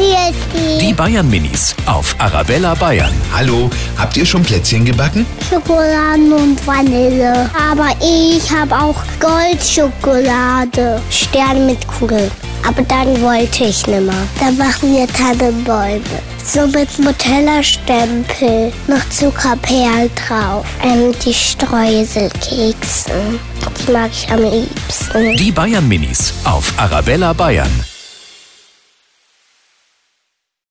Wie ist Die Bayern Minis auf Arabella Bayern. Hallo, habt ihr schon Plätzchen gebacken? Schokoladen und Vanille. Aber ich habe auch Goldschokolade. Sterne mit Kugel. Aber dann wollte ich nimmer. Dann machen wir Tannenbäume. So mit Nutella-Stempel. Noch Zuckerperl drauf. Ähm, die Streuselkekse. Die mag ich am liebsten. Die Bayern Minis auf Arabella Bayern.